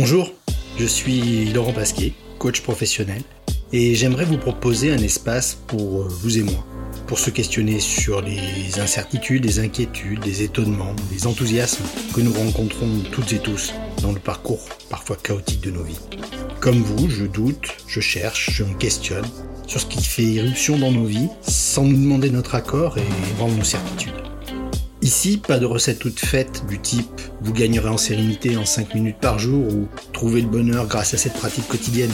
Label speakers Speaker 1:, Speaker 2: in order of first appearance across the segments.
Speaker 1: Bonjour, je suis Laurent Pasquier, coach professionnel, et j'aimerais vous proposer un espace pour vous et moi, pour se questionner sur les incertitudes, les inquiétudes, les étonnements, les enthousiasmes que nous rencontrons toutes et tous dans le parcours parfois chaotique de nos vies. Comme vous, je doute, je cherche, je me questionne sur ce qui fait irruption dans nos vies sans nous demander notre accord et rendre nos certitudes. Ici, pas de recette toute faite du type vous gagnerez en sérénité en 5 minutes par jour ou trouver le bonheur grâce à cette pratique quotidienne.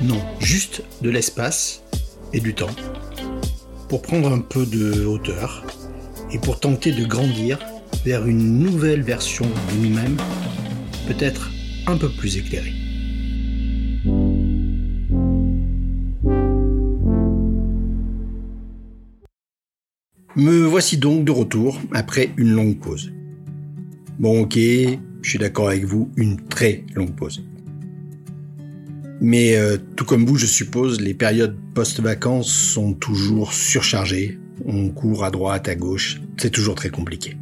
Speaker 1: Non, juste de l'espace et du temps pour prendre un peu de hauteur et pour tenter de grandir vers une nouvelle version de nous-mêmes, peut-être un peu plus éclairée. Me voici donc de retour après une longue pause. Bon ok, je suis d'accord avec vous, une très longue pause. Mais euh, tout comme vous, je suppose, les périodes post-vacances sont toujours surchargées. On court à droite, à gauche, c'est toujours très compliqué.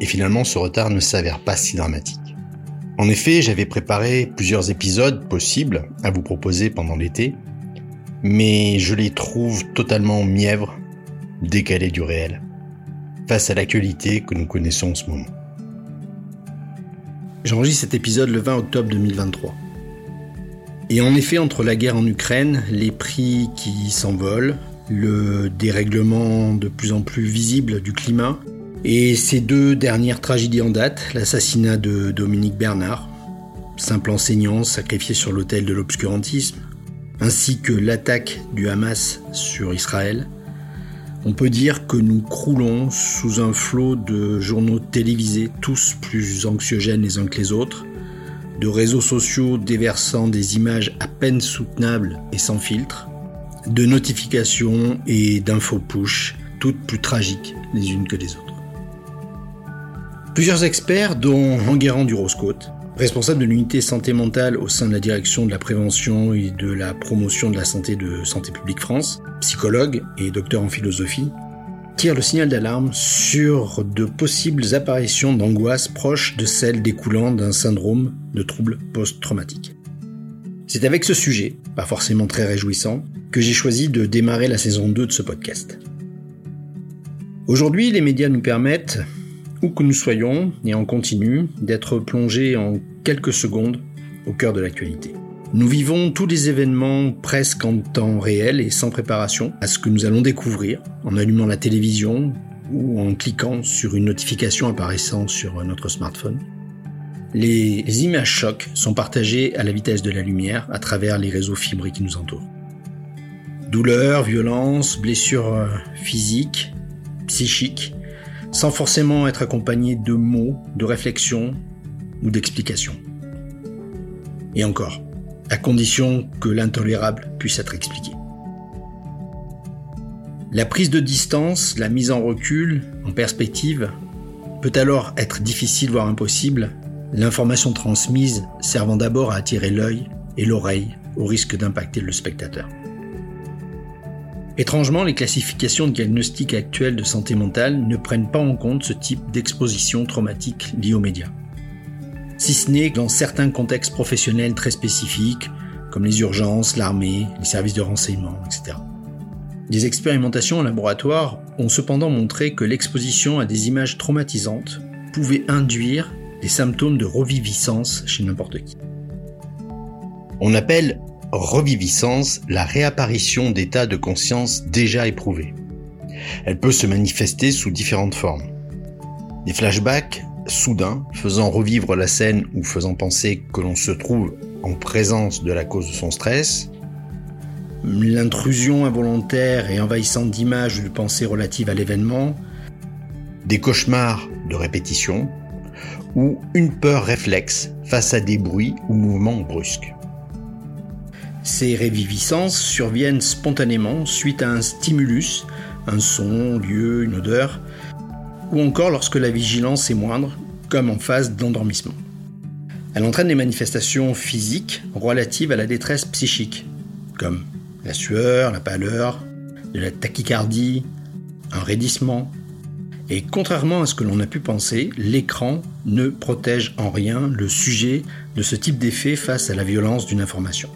Speaker 1: Et finalement, ce retard ne s'avère pas si dramatique. En effet, j'avais préparé plusieurs épisodes possibles à vous proposer pendant l'été, mais je les trouve totalement mièvres décalé du réel, face à l'actualité que nous connaissons en ce moment. J'enregistre cet épisode le 20 octobre 2023. Et en effet, entre la guerre en Ukraine, les prix qui s'envolent, le dérèglement de plus en plus visible du climat, et ces deux dernières tragédies en date, l'assassinat de Dominique Bernard, simple enseignant sacrifié sur l'autel de l'obscurantisme, ainsi que l'attaque du Hamas sur Israël, on peut dire que nous croulons sous un flot de journaux télévisés, tous plus anxiogènes les uns que les autres, de réseaux sociaux déversant des images à peine soutenables et sans filtre, de notifications et d'infos push, toutes plus tragiques les unes que les autres. Plusieurs experts, dont Enguerrand du Roscote, responsable de l'unité santé mentale au sein de la direction de la prévention et de la promotion de la santé de Santé publique France, psychologue et docteur en philosophie, tire le signal d'alarme sur de possibles apparitions d'angoisse proches de celles découlant d'un syndrome de trouble post-traumatique. C'est avec ce sujet, pas forcément très réjouissant, que j'ai choisi de démarrer la saison 2 de ce podcast. Aujourd'hui, les médias nous permettent, où que nous soyons et en continu, d'être plongés en quelques secondes au cœur de l'actualité. Nous vivons tous les événements presque en temps réel et sans préparation à ce que nous allons découvrir en allumant la télévision ou en cliquant sur une notification apparaissant sur notre smartphone. Les, images chocs sont partagées à la vitesse de la lumière à travers les réseaux fibrés qui nous entourent. Douleurs, violences, blessures euh, physiques, psychiques, sans forcément être accompagné de mots, de réflexions ou d'explications. Et encore, à condition que l'intolérable puisse être expliqué. La prise de distance, la mise en recul, en perspective, peut alors être difficile voire impossible, l'information transmise servant d'abord à attirer l'œil et l'oreille au risque d'impacter le spectateur. Étrangement, les classifications de diagnostic actuelles de santé mentale ne prennent pas en compte ce type d'exposition traumatique liée aux médias. Si ce n'est dans certains contextes professionnels très spécifiques, comme les urgences, l'armée, les services de renseignement, etc. Des expérimentations en laboratoire ont cependant montré que l'exposition à des images traumatisantes pouvait induire des symptômes de reviviscence chez n'importe qui. On appelle reviviscence la réapparition d'états de conscience déjà éprouvés. Elle peut se manifester sous différentes formes. Des flashbacks soudains faisant revivre la scène ou faisant penser que l'on se trouve en présence de la cause de son stress. L'intrusion involontaire et envahissante d'images ou de pensées relatives à l'événement. Des cauchemars de répétition ou une peur réflexe face à des bruits ou mouvements brusques. Ces réviviscences surviennent spontanément suite à un stimulus, un son, lieu, une odeur, ou encore lorsque la vigilance est moindre, comme en phase d'endormissement. Elle entraîne des manifestations physiques relatives à la détresse psychique, comme la sueur, la pâleur, de la tachycardie, un raidissement, Et contrairement à ce que l'on a pu penser, l'écran ne protège en rien le sujet de ce type d'effet face à la violence d'une information.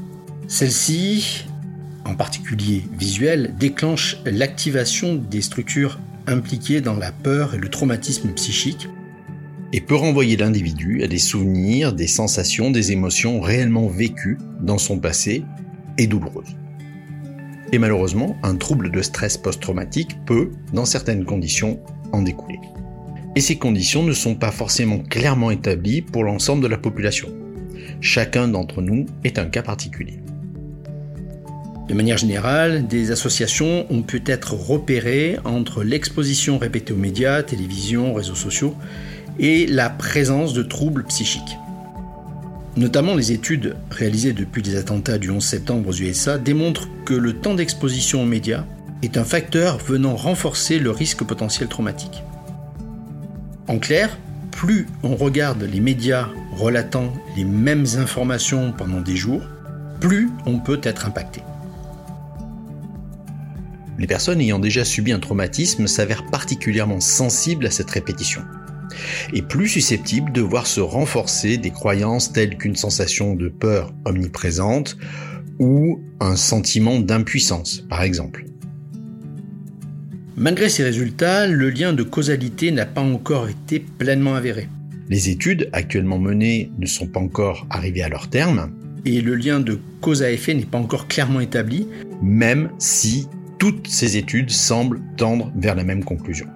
Speaker 1: Celle-ci, en particulier visuelle, déclenche l'activation des structures impliquées dans la peur et le traumatisme psychique et peut renvoyer l'individu à des souvenirs, des sensations, des émotions réellement vécues dans son passé et douloureuses. Et malheureusement, un trouble de stress post-traumatique peut, dans certaines conditions, en découler. Et ces conditions ne sont pas forcément clairement établies pour l'ensemble de la population. Chacun d'entre nous est un cas particulier. De manière générale, des associations ont pu être repérées entre l'exposition répétée aux médias, télévision, réseaux sociaux et la présence de troubles psychiques. Notamment les études réalisées depuis les attentats du 11 septembre aux USA démontrent que le temps d'exposition aux médias est un facteur venant renforcer le risque potentiel traumatique. En clair, plus on regarde les médias relatant les mêmes informations pendant des jours, plus on peut être impacté. Les personnes ayant déjà subi un traumatisme s'avèrent particulièrement sensibles à cette répétition et plus susceptibles de voir se renforcer des croyances telles qu'une sensation de peur omniprésente ou un sentiment d'impuissance, par exemple. Malgré ces résultats, le lien de causalité n'a pas encore été pleinement avéré. Les études actuellement menées ne sont pas encore arrivées à leur terme, et le lien de cause à effet n'est pas encore clairement établi, même si toutes ces études semblent tendre vers la même conclusion.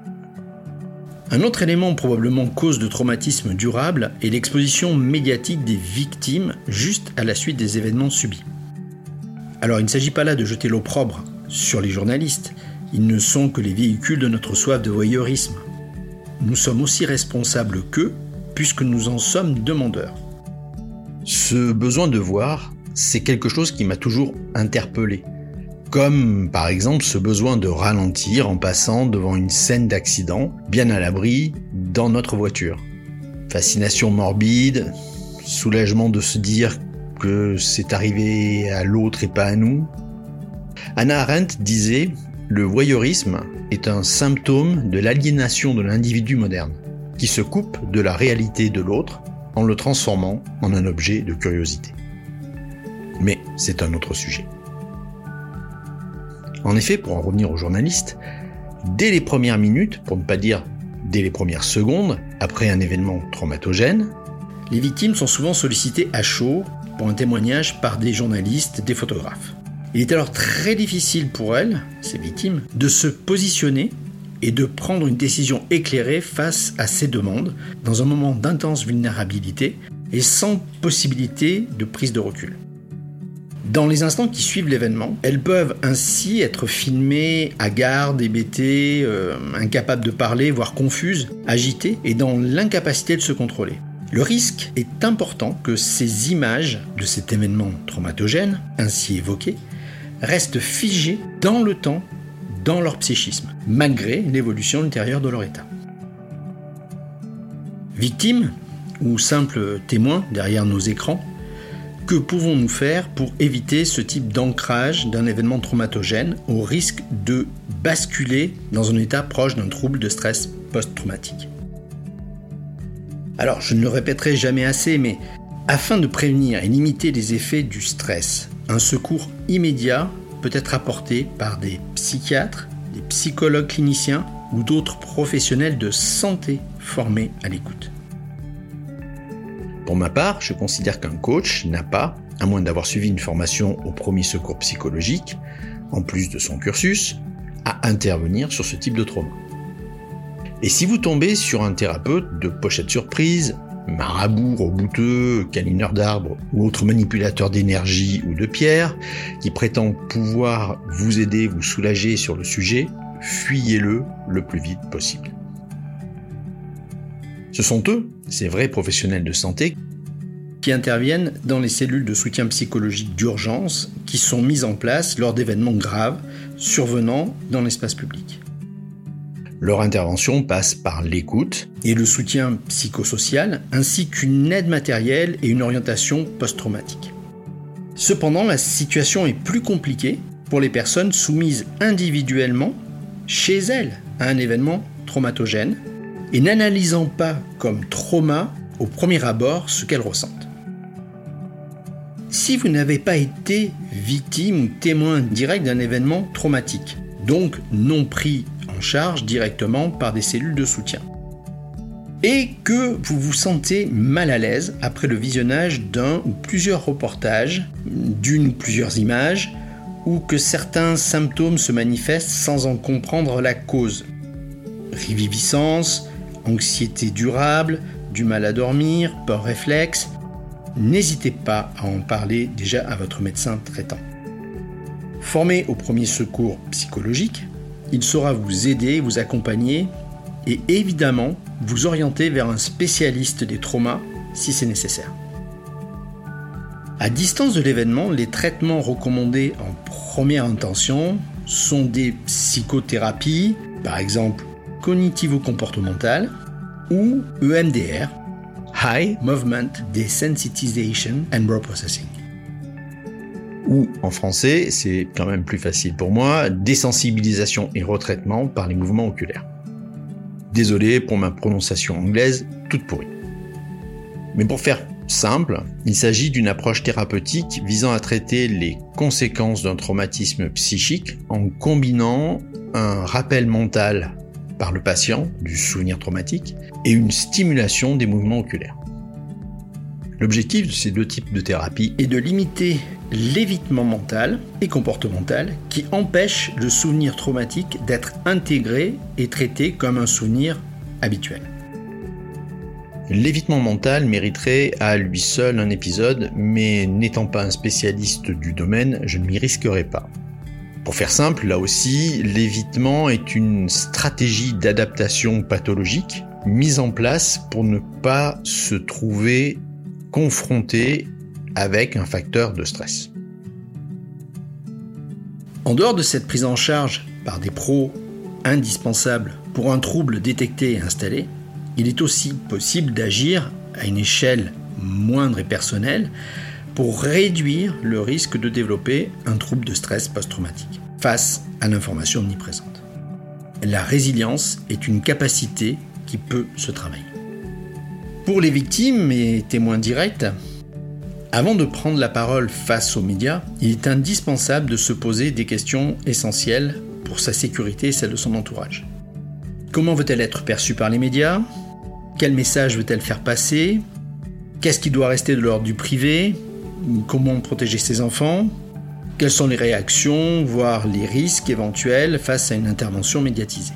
Speaker 1: Un autre élément probablement cause de traumatisme durable est l'exposition médiatique des victimes juste à la suite des événements subis. Alors il ne s'agit pas là de jeter l'opprobre sur les journalistes, ils ne sont que les véhicules de notre soif de voyeurisme. Nous sommes aussi responsables qu'eux, puisque nous en sommes demandeurs. Ce besoin de voir, c'est quelque chose qui m'a toujours interpellé comme par exemple ce besoin de ralentir en passant devant une scène d'accident, bien à l'abri, dans notre voiture. Fascination morbide, soulagement de se dire que c'est arrivé à l'autre et pas à nous. Anna Arendt disait Le voyeurisme est un symptôme de l'aliénation de l'individu moderne, qui se coupe de la réalité de l'autre en le transformant en un objet de curiosité. Mais c'est un autre sujet. En effet, pour en revenir aux journalistes, dès les premières minutes, pour ne pas dire dès les premières secondes, après un événement traumatogène, les victimes sont souvent sollicitées à chaud pour un témoignage par des journalistes, des photographes. Il est alors très difficile pour elles, ces victimes, de se positionner et de prendre une décision éclairée face à ces demandes dans un moment d'intense vulnérabilité et sans possibilité de prise de recul. Dans les instants qui suivent l'événement, elles peuvent ainsi être filmées à garde, hébétées, euh, incapables de parler, voire confuses, agitées et dans l'incapacité de se contrôler. Le risque est important que ces images de cet événement traumatogène, ainsi évoqué, restent figées dans le temps, dans leur psychisme, malgré l'évolution ultérieure de leur état. Victimes ou simples témoins derrière nos écrans, que pouvons-nous faire pour éviter ce type d'ancrage d'un événement traumatogène au risque de basculer dans un état proche d'un trouble de stress post-traumatique? Alors, je ne le répéterai jamais assez, mais afin de prévenir et limiter les effets du stress, un secours immédiat peut être apporté par des psychiatres, des psychologues cliniciens ou d'autres professionnels de santé formés à l'écoute. Pour ma part, je considère qu'un coach n'a pas, à moins d'avoir suivi une formation au premier secours psychologique, en plus de son cursus, à intervenir sur ce type de trauma. Et si vous tombez sur un thérapeute de pochette surprise, marabout, rebouteux, câlineur d'arbres ou autre manipulateur d'énergie ou de pierre, qui prétend pouvoir vous aider, vous soulager sur le sujet, fuyez-le le plus vite possible. Ce sont eux, ces vrais professionnels de santé, qui interviennent dans les cellules de soutien psychologique d'urgence qui sont mises en place lors d'événements graves survenant dans l'espace public. Leur intervention passe par l'écoute et le soutien psychosocial, ainsi qu'une aide matérielle et une orientation post-traumatique. Cependant, la situation est plus compliquée pour les personnes soumises individuellement chez elles à un événement traumatogènes et n'analysant pas comme trauma au premier abord ce qu'elles ressentent. Si vous n'avez pas été victime ou témoin direct d'un événement traumatique, donc non pris en charge directement par des cellules de soutien, et que vous vous sentez mal à l'aise après le visionnage d'un ou plusieurs reportages, d'une ou plusieurs images, ou que certains symptômes se manifestent sans en comprendre la cause. Riviviscence, anxiété durable, du mal à dormir, peur réflexe, n'hésitez pas à en parler déjà à votre médecin traitant. Formé au premier secours psychologique, il saura vous aider, vous accompagner et évidemment vous orienter vers un spécialiste des traumas si c'est nécessaire. À distance de l'événement, les traitements recommandés en première intention sont des psychothérapies, par exemple cognitivo-comportementales, ou EMDR, High Movement Desensitization and Reprocessing.
Speaker 2: Ou en français, c'est quand même plus facile pour moi, désensibilisation et retraitement par les mouvements oculaires. Désolé pour ma prononciation anglaise toute pourrie. Mais pour faire simple, il s'agit d'une approche thérapeutique visant à traiter les conséquences d'un traumatisme psychique en combinant un rappel mental par le patient du souvenir traumatique et une stimulation des mouvements oculaires. L'objectif de ces deux types de thérapie
Speaker 1: est de limiter l'évitement mental et comportemental qui empêche le souvenir traumatique d'être intégré et traité comme un souvenir habituel.
Speaker 2: L'évitement mental mériterait à lui seul un épisode, mais n'étant pas un spécialiste du domaine, je ne m'y risquerai pas. Pour faire simple, là aussi, l'évitement est une stratégie d'adaptation pathologique mise en place pour ne pas se trouver confronté avec un facteur de stress.
Speaker 1: En dehors de cette prise en charge par des pros indispensables pour un trouble détecté et installé, il est aussi possible d'agir à une échelle moindre et personnelle pour réduire le risque de développer un trouble de stress post-traumatique face à l'information omniprésente. La résilience est une capacité qui peut se travailler. Pour les victimes et témoins directs, avant de prendre la parole face aux médias, il est indispensable de se poser des questions essentielles pour sa sécurité et celle de son entourage. Comment veut-elle être perçue par les médias? Quel message veut-elle faire passer? Qu'est-ce qui doit rester de l'ordre du privé? Comment protéger ses enfants Quelles sont les réactions, voire les risques éventuels face à une intervention médiatisée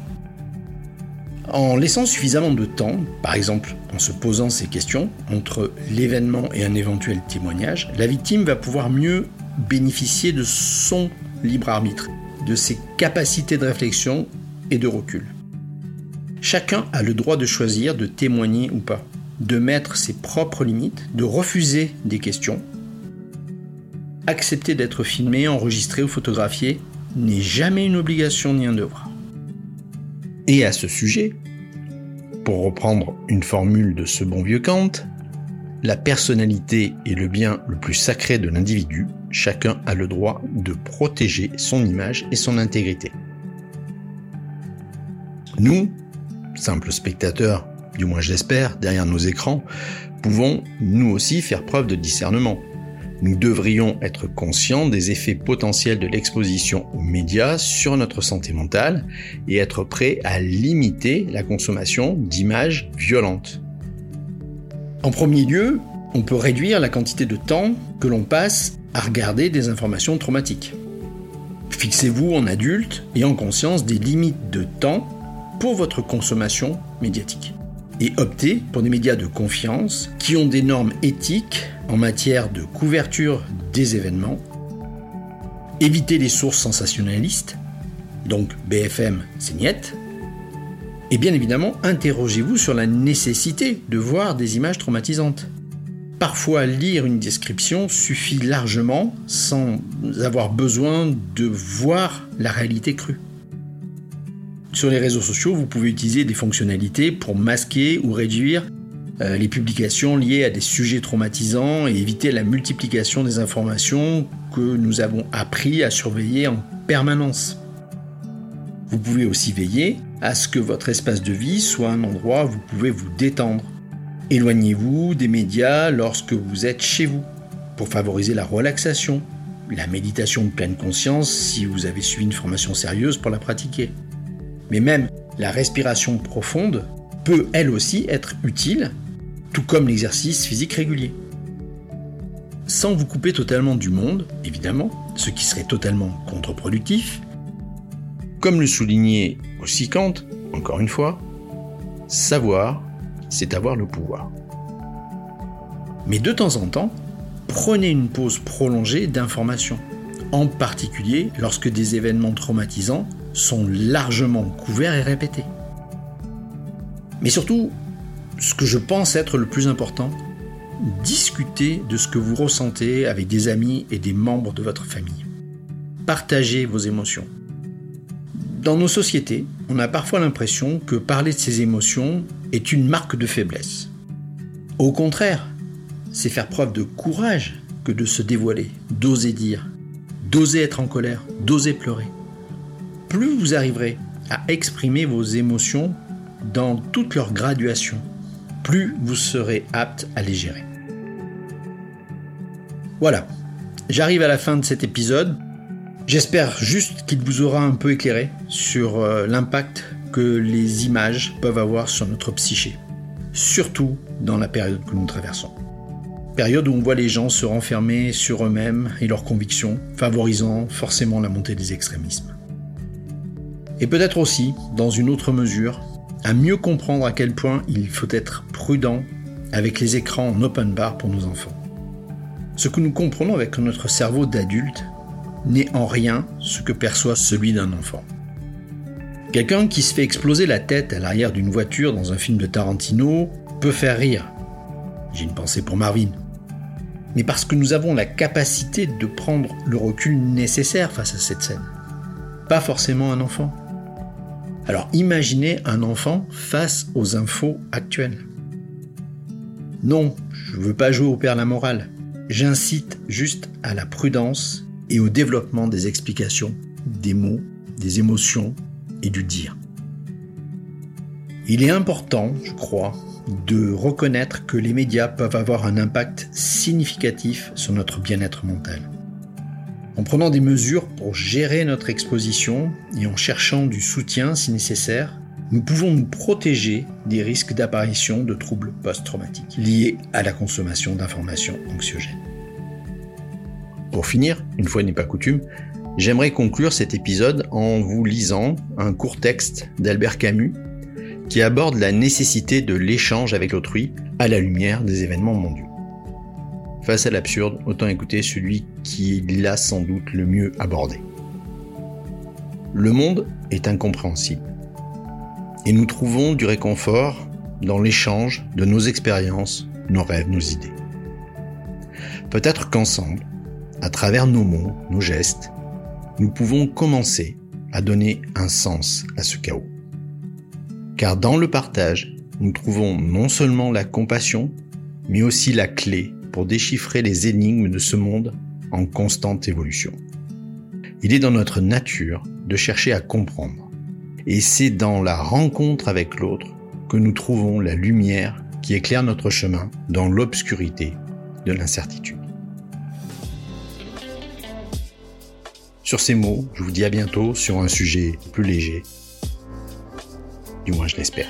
Speaker 1: en laissant suffisamment de temps, par exemple en se posant ces questions, entre l'événement et un éventuel témoignage, la victime va pouvoir mieux bénéficier de son libre arbitre, de ses capacités de réflexion et de recul. Chacun a le droit de choisir de témoigner ou pas, de mettre ses propres limites, de refuser des questions. Accepter d'être filmé, enregistré ou photographié n'est jamais une obligation ni un devoir.
Speaker 2: Et à ce sujet, pour reprendre une formule de ce bon vieux Kant, la personnalité est le bien le plus sacré de l'individu, chacun a le droit de protéger son image et son intégrité. Nous, simples spectateurs, du moins j'espère, derrière nos écrans, pouvons nous aussi faire preuve de discernement. Nous devrions être conscients des effets potentiels de l'exposition aux médias sur notre santé mentale et être prêts à limiter la consommation d'images violentes.
Speaker 1: En premier lieu, on peut réduire la quantité de temps que l'on passe à regarder des informations traumatiques. Fixez-vous en adulte et en conscience des limites de temps pour votre consommation médiatique. Et optez pour des médias de confiance qui ont des normes éthiques en matière de couverture des événements, évitez les sources sensationnalistes, donc BFM, c'est et bien évidemment, interrogez-vous sur la nécessité de voir des images traumatisantes. Parfois, lire une description suffit largement sans avoir besoin de voir la réalité crue. Sur les réseaux sociaux, vous pouvez utiliser des fonctionnalités pour masquer ou réduire euh, les publications liées à des sujets traumatisants et éviter la multiplication des informations que nous avons appris à surveiller en permanence. Vous pouvez aussi veiller à ce que votre espace de vie soit un endroit où vous pouvez vous détendre. Éloignez-vous des médias lorsque vous êtes chez vous, pour favoriser la relaxation, la méditation de pleine conscience si vous avez suivi une formation sérieuse pour la pratiquer. Mais même la respiration profonde peut elle aussi être utile, tout comme l'exercice physique régulier. Sans vous couper totalement du monde, évidemment, ce qui serait totalement contre-productif, comme le soulignait aussi Kant, encore une fois, savoir, c'est avoir le pouvoir. Mais de temps en temps, prenez une pause prolongée d'information, en particulier lorsque des événements traumatisants sont largement couverts et répétés. Mais surtout, ce que je pense être le plus important, discutez de ce que vous ressentez avec des amis et des membres de votre famille. Partagez vos émotions. Dans nos sociétés, on a parfois l'impression que parler de ses émotions est une marque de faiblesse. Au contraire, c'est faire preuve de courage que de se dévoiler, d'oser dire, d'oser être en colère, d'oser pleurer. Plus vous arriverez à exprimer vos émotions dans toute leur graduation, plus vous serez apte à les gérer. Voilà, j'arrive à la fin de cet épisode. J'espère juste qu'il vous aura un peu éclairé sur euh, l'impact que les images peuvent avoir sur notre psyché, surtout dans la période que nous traversons. Période où on voit les gens se renfermer sur eux-mêmes et leurs convictions, favorisant forcément la montée des extrémismes. Et peut-être aussi, dans une autre mesure, à mieux comprendre à quel point il faut être prudent avec les écrans en open bar pour nos enfants. Ce que nous comprenons avec notre cerveau d'adulte n'est en rien ce que perçoit celui d'un enfant. Quelqu'un qui se fait exploser la tête à l'arrière d'une voiture dans un film de Tarantino peut faire rire. J'ai une pensée pour Marvin. Mais parce que nous avons la capacité de prendre le recul nécessaire face à cette scène. Pas forcément un enfant. Alors imaginez un enfant face aux infos actuelles. Non, je ne veux pas jouer au père la morale. J'incite juste à la prudence et au développement des explications, des mots, des émotions et du dire. Il est important, je crois, de reconnaître que les médias peuvent avoir un impact significatif sur notre bien-être mental. En prenant des mesures pour gérer notre exposition et en cherchant du soutien si nécessaire, nous pouvons nous protéger des risques d'apparition de troubles post-traumatiques liés à la consommation d'informations anxiogènes. Pour finir, une fois n'est pas coutume, j'aimerais conclure cet épisode en vous lisant un court texte d'Albert Camus qui aborde la nécessité de l'échange avec l'autrui à la lumière des événements mondiaux. Face à l'absurde, autant écouter celui qui l'a sans doute le mieux abordé. Le monde est incompréhensible. Et nous trouvons du réconfort dans l'échange de nos expériences, nos rêves, nos idées. Peut-être qu'ensemble, à travers nos mots, nos gestes, nous pouvons commencer à donner un sens à ce chaos. Car dans le partage, nous trouvons non seulement la compassion, mais aussi la clé pour déchiffrer les énigmes de ce monde en constante évolution. Il est dans notre nature de chercher à comprendre. Et c'est dans la rencontre avec l'autre que nous trouvons la lumière qui éclaire notre chemin dans l'obscurité de l'incertitude. Sur ces mots, je vous dis à bientôt sur un sujet plus léger. Du moins, je l'espère.